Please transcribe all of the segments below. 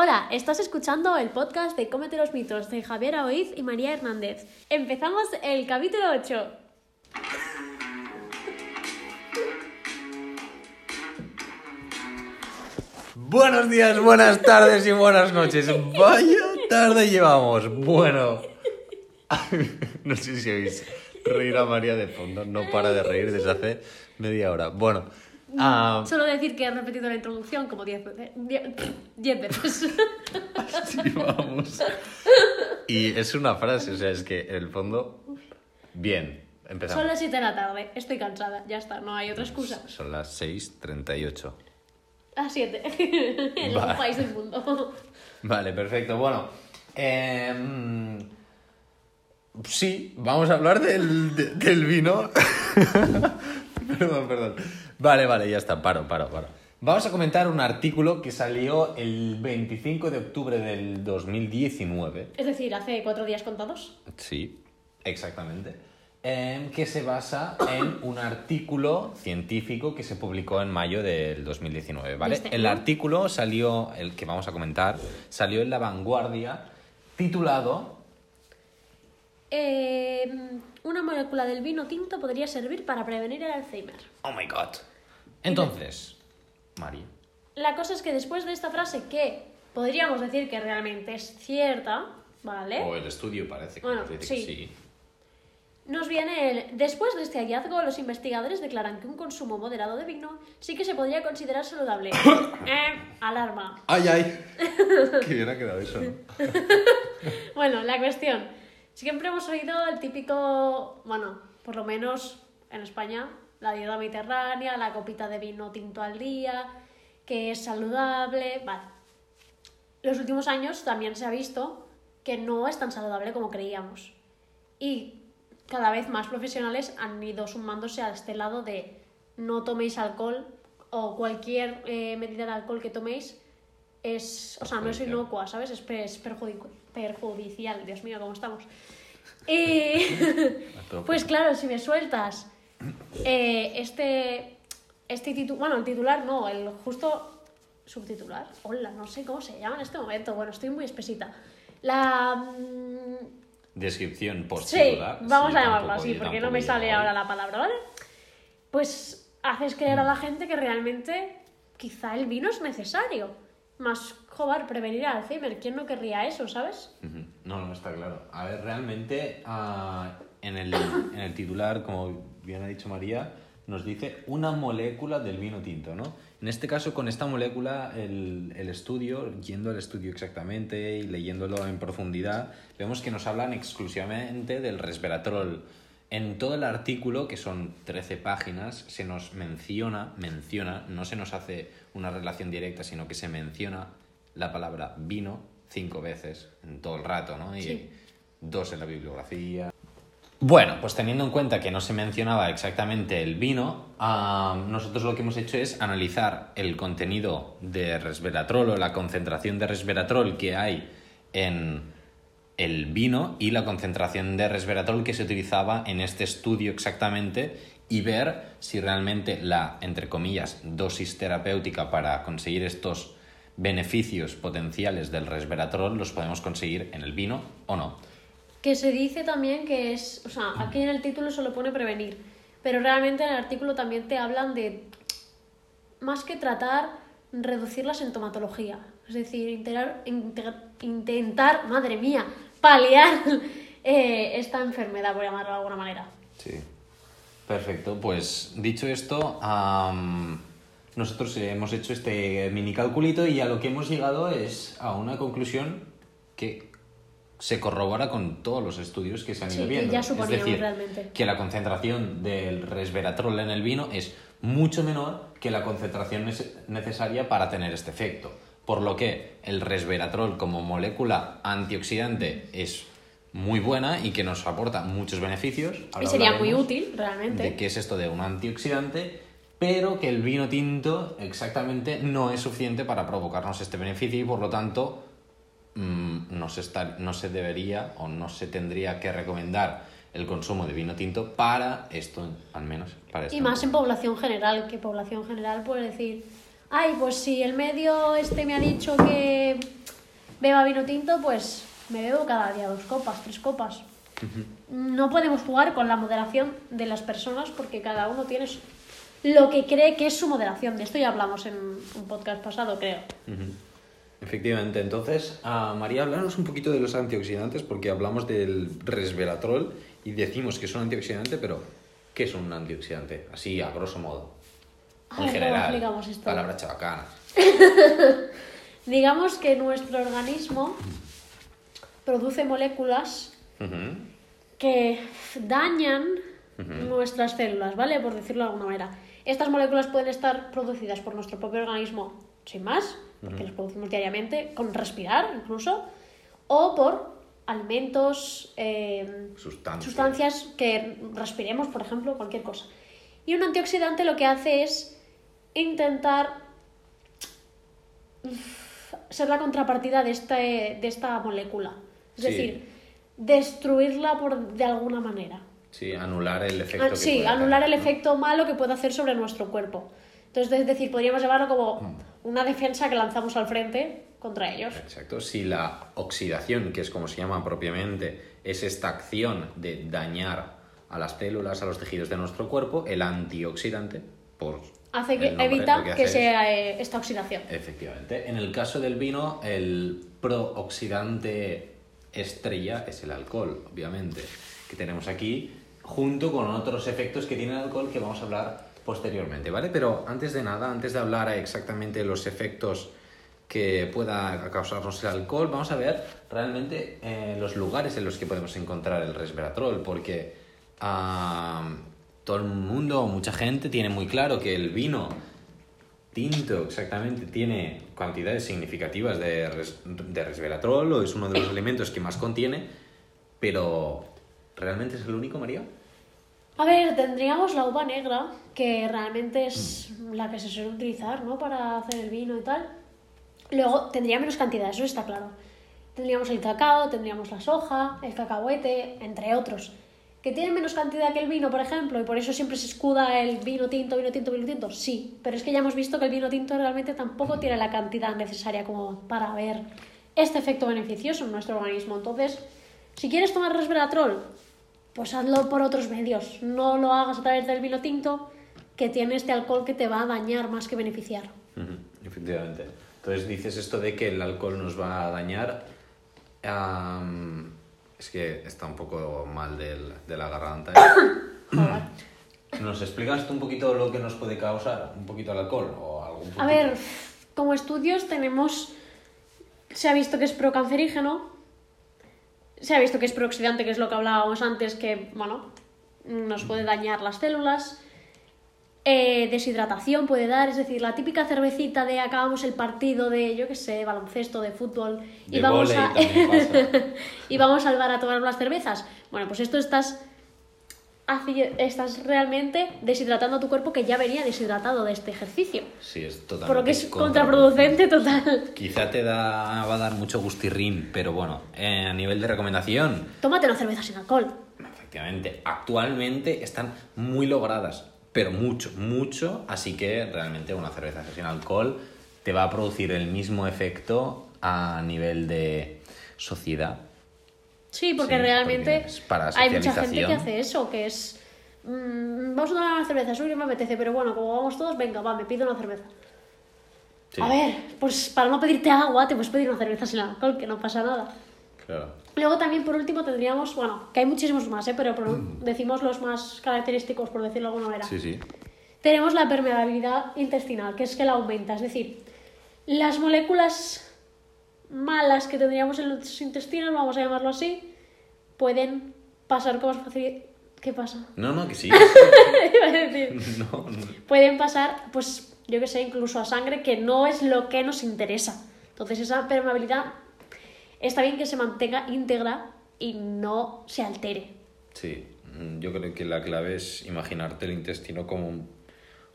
Hola, estás escuchando el podcast de Cómete los mitos de Javier Aoiz y María Hernández. Empezamos el capítulo 8. Buenos días, buenas tardes y buenas noches. Vaya tarde llevamos. Bueno. No sé si oís reír a María de fondo. No para de reír desde hace media hora. Bueno. Ah, Solo decir que he repetido la introducción como 10 veces. 10 veces. así vamos. Y es una frase, o sea, es que en el fondo. Bien, empezamos. Son las 7 de la tarde, estoy cansada, ya está, no hay otra excusa. Son las 6.38. A 7, en Vale. país del mundo. Vale, perfecto. Bueno, em, sí, vamos a hablar del, de- del vino. perdón, perdón. Vale, vale, ya está, paro, paro, paro. Vamos a comentar un artículo que salió el 25 de octubre del 2019. Es decir, hace 4 días contados. Sí, exactamente. Em, que se basa en un artículo científico que se publicó en mayo del 2019, ¿vale? Este, El ¿no? artículo salió, el que vamos a comentar, salió en La Vanguardia, titulado Eh, una molécula del vino tinto podría servir para prevenir el Alzheimer. Oh my god. Entonces, María. La cosa es que después de esta frase que podríamos decir que realmente es cierta, ¿vale? O el estudio parece que Bueno, nos dice que sí. sí. Nos viene el... Después de este hallazgo, los investigadores declaran que un consumo moderado de vino sí que se podría considerar saludable. eh, alarma. ¡Ay, ay! Qué bien ha quedado eso, ¿no? Bueno, la cuestión. Siempre hemos oído el típico, bueno, por lo menos en España, la dieta mediterránea, la copita de vino tinto al día, que es saludable, vale. Los últimos años también se ha visto que no es tan saludable como creíamos. Y cada vez más profesionales han ido sumándose a este lado de no toméis alcohol o cualquier eh, medida de alcohol que toméis es, o sea, no es Perjudicial. inocua, ¿sabes? Es, es perjudico- perjudicial. Dios mío, ¿cómo estamos? Y tope. pues claro, si me sueltas eh, este, este titular, bueno, el titular no, el justo subtitular, hola, no sé cómo se llama en este momento, bueno, estoy muy espesita. La... mm, Descripción Sí, post-titular. vamos Sí, a llamarlo así, porque no me sale ahora la palabra, ¿vale? Pues haces creer a la gente que realmente quizá el vino es necesario. Más, prevenir el Alzheimer. ¿Quién no querría eso, sabes? No, no, está claro. A ver, realmente ah, en, el, en el titular, como bien ha dicho María, nos dice una molécula del vino tinto, ¿no? En este caso, con esta molécula, el, el estudio, yendo al estudio exactamente y leyéndolo en profundidad, vemos que nos hablan exclusivamente del resveratrol. En todo el artículo, que son 13 páginas, se nos menciona, menciona, no se nos hace una relación directa, sino que se menciona la palabra vino cinco veces en todo el rato, ¿no? Y Sí. dos en la bibliografía. Bueno, pues teniendo en cuenta que no se mencionaba exactamente el vino, nosotros lo que hemos hecho es analizar el contenido de resveratrol o la concentración de resveratrol que hay en el vino y la concentración de resveratrol que se utilizaba en este estudio exactamente y ver si realmente la, entre comillas, dosis terapéutica para conseguir estos beneficios potenciales del resveratrol los podemos conseguir en el vino o no. Que se dice también que es, o sea, aquí en el título solo pone prevenir, pero realmente en el artículo también te hablan de, más que tratar, reducir la sintomatología. Es decir, integrar- inte- intentar, madre mía, paliar eh, esta enfermedad, por llamarlo de alguna manera. Sí. Perfecto, pues dicho esto, nosotros hemos hecho este mini calculito y a lo que hemos llegado es a una conclusión que se corrobora con todos los estudios que se han Sí, ido que viendo. ya es decir, realmente. que la concentración del resveratrol en el vino es mucho menor que la concentración nece- necesaria para tener este efecto. Por lo que el resveratrol como molécula antioxidante es muy buena y que nos aporta muchos beneficios. Y Ahora sería muy útil, realmente. de qué es esto de un antioxidante, pero que el vino tinto exactamente no es suficiente para provocarnos este beneficio y por lo tanto mm, no, se está- no se debería o no se tendría que recomendar el consumo de vino tinto para esto, al menos para esto. Y más en población general, que población general puede decir, ay, pues si el medio este me ha dicho que beba vino tinto, pues me bebo cada día dos copas, tres copas. No podemos jugar con la moderación de las personas porque cada uno tiene su- lo que cree que es su moderación. De esto ya hablamos en un podcast pasado, creo. Efectivamente, entonces, María, háblanos un poquito de los antioxidantes, porque hablamos del resveratrol y decimos que es un antioxidante, pero ¿qué es un antioxidante? Así, a grosso modo. En ¿cómo general, explicamos esto? palabra chabacana. Digamos que nuestro organismo produce moléculas que dañan nuestras células, ¿vale? Por decirlo de alguna manera. Estas moléculas pueden estar producidas por nuestro propio organismo sin más, porque las producimos diariamente, con respirar incluso, o por alimentos, eh, Sustancias. sustancias que respiremos, por ejemplo, cualquier cosa. Y un antioxidante lo que hace es intentar ser la contrapartida de, este, de esta molécula. Es Sí. decir, destruirla por, de alguna manera. Sí, anular el efecto. Ah, que sí, anular hacer, el ¿no? efecto malo que puede hacer sobre nuestro cuerpo. Entonces, es decir, podríamos llevarlo como Mm. una defensa que lanzamos al frente contra ellos. Exacto. Si la oxidación, que es como se llama propiamente, es esta acción de dañar a las células, a los tejidos de nuestro cuerpo, el antioxidante, por Hace que nombre, evita que, es- sea eh, esta oxidación. Efectivamente. En el caso del vino, el prooxidante estrella es el alcohol, obviamente, que tenemos aquí, junto con otros efectos que tiene el alcohol que vamos a hablar posteriormente, ¿vale? Pero antes de nada, antes de hablar exactamente de los efectos que pueda causarnos el alcohol, vamos a ver realmente eh, los lugares en los que podemos encontrar el resveratrol, porque ah, todo el mundo, mucha gente tiene muy claro que el vino tinto exactamente tiene cantidades significativas de, res- de resveratrol o es uno de los elementos que más contiene, pero ¿realmente es el único, María? A ver, tendríamos la uva negra, que realmente es la que se suele utilizar, ¿no? Para hacer el vino y tal. Luego tendría menos cantidad, eso está claro. Tendríamos el cacao, tendríamos la soja, el cacahuete, entre otros. ¿Que tienen menos cantidad que el vino, por ejemplo, y por eso siempre se escuda el vino tinto, vino tinto, vino tinto? Sí, pero es que ya hemos visto que el vino tinto realmente tampoco tiene la cantidad necesaria como para ver este efecto beneficioso en nuestro organismo. Entonces, si quieres tomar resveratrol, pues hazlo por otros medios. No lo hagas a través del vino tinto, que tiene este alcohol que te va a dañar más que beneficiar. Ujú, Efectivamente. Entonces dices esto de que el alcohol nos va a dañar. es que está un poco mal del- de la garganta. Joder. ¿Nos explicas tú un poquito lo que nos puede causar un poquito el alcohol? O algún A ver, como estudios tenemos... Se ha visto que es procancerígeno, se ha visto que es prooxidante, que es lo que hablábamos antes, que, bueno, nos puede dañar las células. Eh, deshidratación puede dar, es decir, la típica cervecita de acabamos el partido de, yo qué sé, baloncesto, de fútbol, y De vamos, vóley a... y vamos al bar a tomar las cervezas. Bueno, pues esto estás, estás realmente deshidratando a tu cuerpo que ya venía deshidratado de este ejercicio. Sí, es totalmente Por lo que es contraproducente total. Quizá te da, va a dar mucho gustirrín, pero bueno, eh, a nivel de recomendación, Tómate una cerveza sin alcohol. efectivamente, actualmente están muy logradas, pero mucho, mucho, así que realmente una cerveza sin alcohol te va a producir el mismo efecto a nivel de sociedad. Sí, porque Sí, realmente porque es para hay mucha gente que hace eso, que es... mm, vamos a tomar una cerveza, que me apetece, pero bueno, como vamos todos, venga, va, me pido una cerveza. Sí, A ver, pues para no pedirte agua, te puedes pedir una cerveza sin alcohol, que no pasa nada. Claro. Luego también por último tendríamos, bueno, que hay muchísimos más, ¿eh? pero por- decimos los más característicos, por decirlo de alguna manera. Sí, sí. Tenemos la permeabilidad intestinal, que es que la aumenta, es decir, las moléculas malas que tendríamos en los intestinos, vamos a llamarlo así, pueden pasar con más facilidad. ¿Qué pasa? No, no, que sí. Iba a decir, no, no. pueden pasar, pues yo que sé, incluso a sangre, que no es lo que nos interesa. Entonces esa permeabilidad está bien que se mantenga íntegra y no se altere. Sí, mm, yo creo que la clave es imaginarte el intestino como un,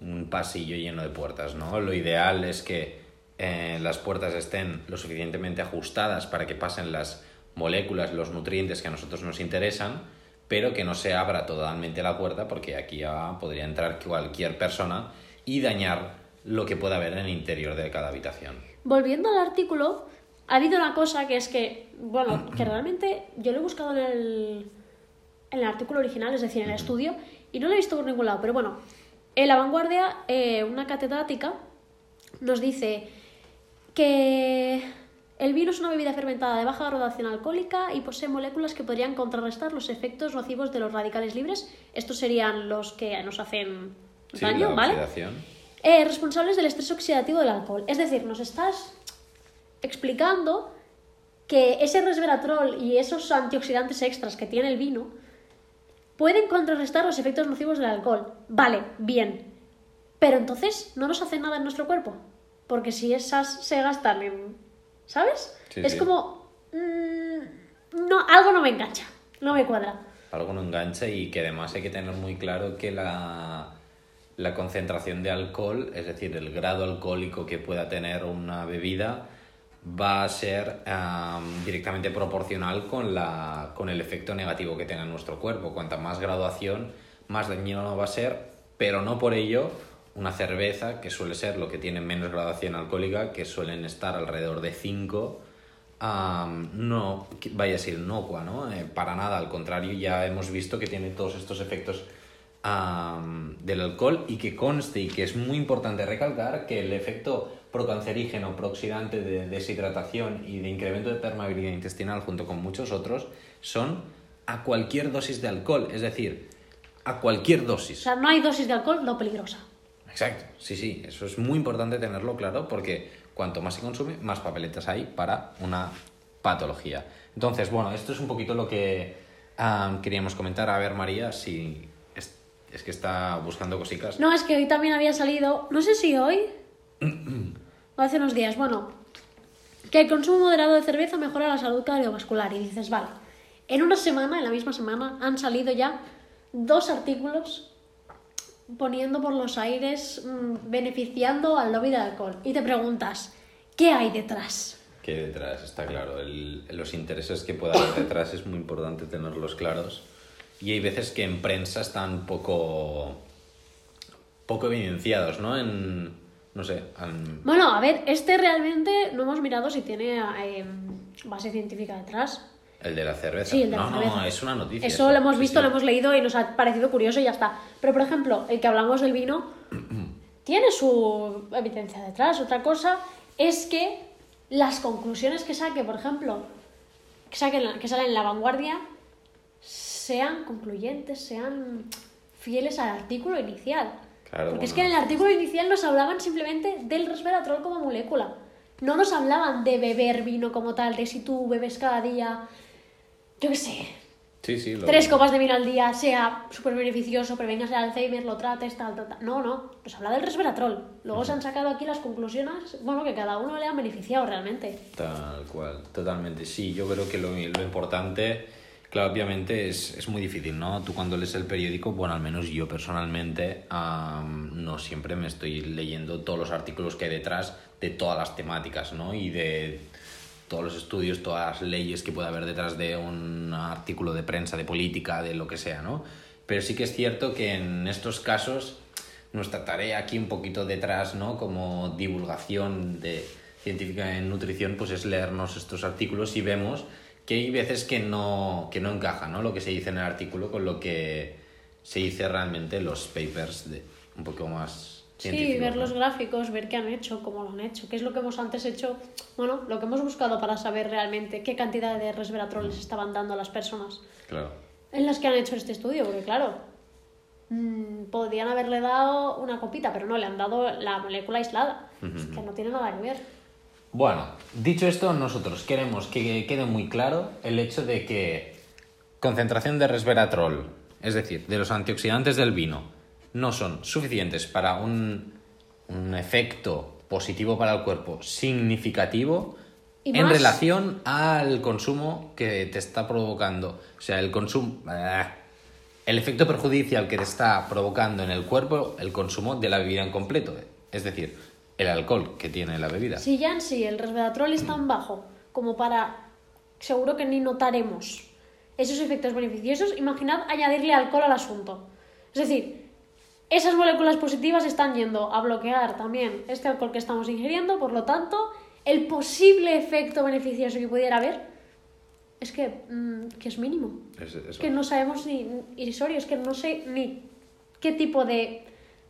un pasillo lleno de puertas, ¿no? Lo ideal es que eh, las puertas estén lo suficientemente ajustadas para que pasen las moléculas, los nutrientes que a nosotros nos interesan, pero que no se abra totalmente la puerta porque aquí ya podría entrar cualquier persona y dañar lo que pueda haber en el interior de cada habitación. Volviendo al artículo, ha habido una cosa que es que, bueno, que realmente yo lo he buscado en el, en el artículo original, es decir, en el estudio, y no lo he visto por ningún lado, pero bueno, en La Vanguardia, eh, una catedrática nos dice que el vino es una bebida fermentada de baja graduación alcohólica y posee moléculas que podrían contrarrestar los efectos nocivos de los radicales libres. Estos serían los que nos hacen Sí, daño, ¿vale? Eh, responsables del estrés oxidativo del alcohol. Es decir, nos estás explicando que ese resveratrol y esos antioxidantes extras que tiene el vino pueden contrarrestar los efectos nocivos del alcohol. Vale, bien. Pero entonces no nos hacen nada en nuestro cuerpo. Porque si esas se gastan en... ¿Sabes? Sí, es sí. como... mm, no, algo no me engancha. No me cuadra. algo no engancha y que además hay que tener muy claro que la, la concentración de alcohol, es decir, el grado alcohólico que pueda tener una bebida, va a ser am, directamente proporcional con, la, con el efecto negativo que tenga en nuestro cuerpo. Cuanta más graduación, más dañino va a ser, pero no por ello una cerveza, que suele ser lo que tiene menos graduación alcohólica, que suelen estar alrededor de 5, am, no vaya a ser inocua, ¿no? Eh, para nada, al contrario, ya hemos visto que tiene todos estos efectos del alcohol y que conste y que es muy importante recalcar que el efecto procancerígeno, prooxidante de deshidratación y de incremento de permeabilidad intestinal junto con muchos otros son a cualquier dosis de alcohol, es decir, a cualquier O dosis. sea, no hay dosis de alcohol no peligrosa. Exacto, sí, sí, eso es muy importante tenerlo claro porque cuanto más se consume, más papeletas hay para una patología. Entonces, bueno, esto es un poquito lo que ah, queríamos comentar. A ver, María, si es, es que está buscando cositas. No, es que hoy también había salido, no sé si hoy o hace unos días, bueno, que el consumo moderado de cerveza mejora la salud cardiovascular. Y dices, vale, en una semana, en la misma semana, han salido ya dos artículos poniendo por los aires, mm, beneficiando al lobby del alcohol. Y te preguntas, ¿qué hay detrás? Que detrás está claro, el- los intereses que pueda haber detrás es muy importante tenerlos claros. Y hay veces que en prensa están poco, poco evidenciados, ¿no? En, no sé, en- Bueno, a ver, este realmente no hemos mirado si tiene eh, base científica detrás. El de la cerveza. Sí, el de la no, cerveza. no, es una noticia. Eso lo hemos visto, sí. lo hemos leído y nos ha parecido curioso y ya está. Pero, por ejemplo, el que hablamos del vino tiene su evidencia detrás. Otra cosa es que las conclusiones que saque, por ejemplo, que, saquen, que salen en la vanguardia, sean concluyentes, sean fieles al artículo inicial. Claro, Porque es que en el artículo inicial nos hablaban simplemente del resveratrol como molécula. No nos hablaban de beber vino como tal, de si tú bebes cada día, yo qué sé, Sí, sí, lo- tres copas de vino al día sea súper beneficioso, prevengas el Alzheimer, lo trates, tal, tal, tal. No, no, nos habla del resveratrol. Luego se han sacado aquí las conclusiones, bueno, que cada uno le han beneficiado realmente. Tal cual, totalmente. Sí, yo creo que lo, lo importante, claro, obviamente es, es muy difícil, ¿no? Tú cuando lees el periódico, bueno, al menos yo personalmente, am, no siempre me estoy leyendo todos los artículos que hay detrás de todas las temáticas, ¿no? Y de todos los estudios, todas las leyes que pueda haber detrás de un artículo de prensa, de política, de lo que sea, ¿no? Pero sí que es cierto que en estos casos nuestra tarea aquí un poquito detrás, ¿no? Como divulgación de científica en nutrición, pues es leernos estos artículos y vemos que hay veces que no, que no encaja, ¿no? Lo que se dice en el artículo con lo que se dice realmente en los papers de un poco más Sí, ver ¿no? los gráficos, ver qué han hecho, cómo lo han hecho, qué es lo que hemos antes hecho, bueno, lo que hemos buscado para saber realmente qué cantidad de resveratrol les estaban dando a las personas Claro. en las que han hecho este estudio, porque claro, mm, podían haberle dado una copita, pero no, le han dado la molécula aislada, es que no tiene nada que ver. Bueno, dicho esto, nosotros queremos que quede muy claro el hecho de que concentración de resveratrol, es decir, de los antioxidantes del vino, no son suficientes para un, un efecto positivo para el cuerpo significativo en más- relación al consumo que te está provocando. O sea, el consumo... ah, el efecto perjudicial que te está provocando en el cuerpo el consumo de la bebida en completo. Es decir, el alcohol que tiene la bebida. Si ya en sí el resveratrol es tan bajo como para, seguro que ni notaremos esos efectos beneficiosos, imaginad añadirle alcohol al asunto. Es decir, esas moléculas positivas están yendo a bloquear también este alcohol que estamos ingiriendo, por lo tanto, el posible efecto beneficioso que pudiera haber es que, mm, que es mínimo. Es, es que no sabemos ni irrisorio, es que no sé ni qué tipo de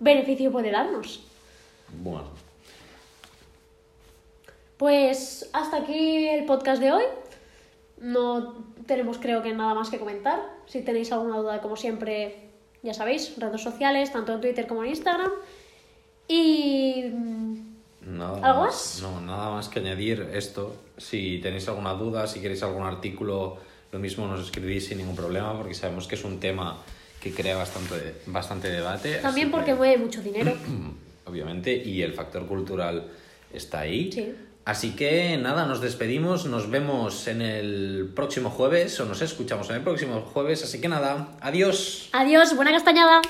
beneficio puede darnos. Bueno, Pues hasta aquí el podcast de hoy. No tenemos creo que nada más que comentar. Si tenéis alguna duda, como siempre, ya sabéis, redes sociales, tanto en Twitter como en Instagram. Y mm, nada ¿Algo más. No, nada más que añadir esto. Si tenéis alguna duda, si queréis algún artículo, lo mismo nos escribís sin ningún problema, porque sabemos que es un tema que crea bastante, bastante debate. también porque que- mueve mucho dinero. obviamente, y el factor cultural está ahí. Sí. Así que nada, nos despedimos, nos vemos en el próximo jueves o nos escuchamos en el próximo jueves, así que nada, adiós. Adiós, buena castañada.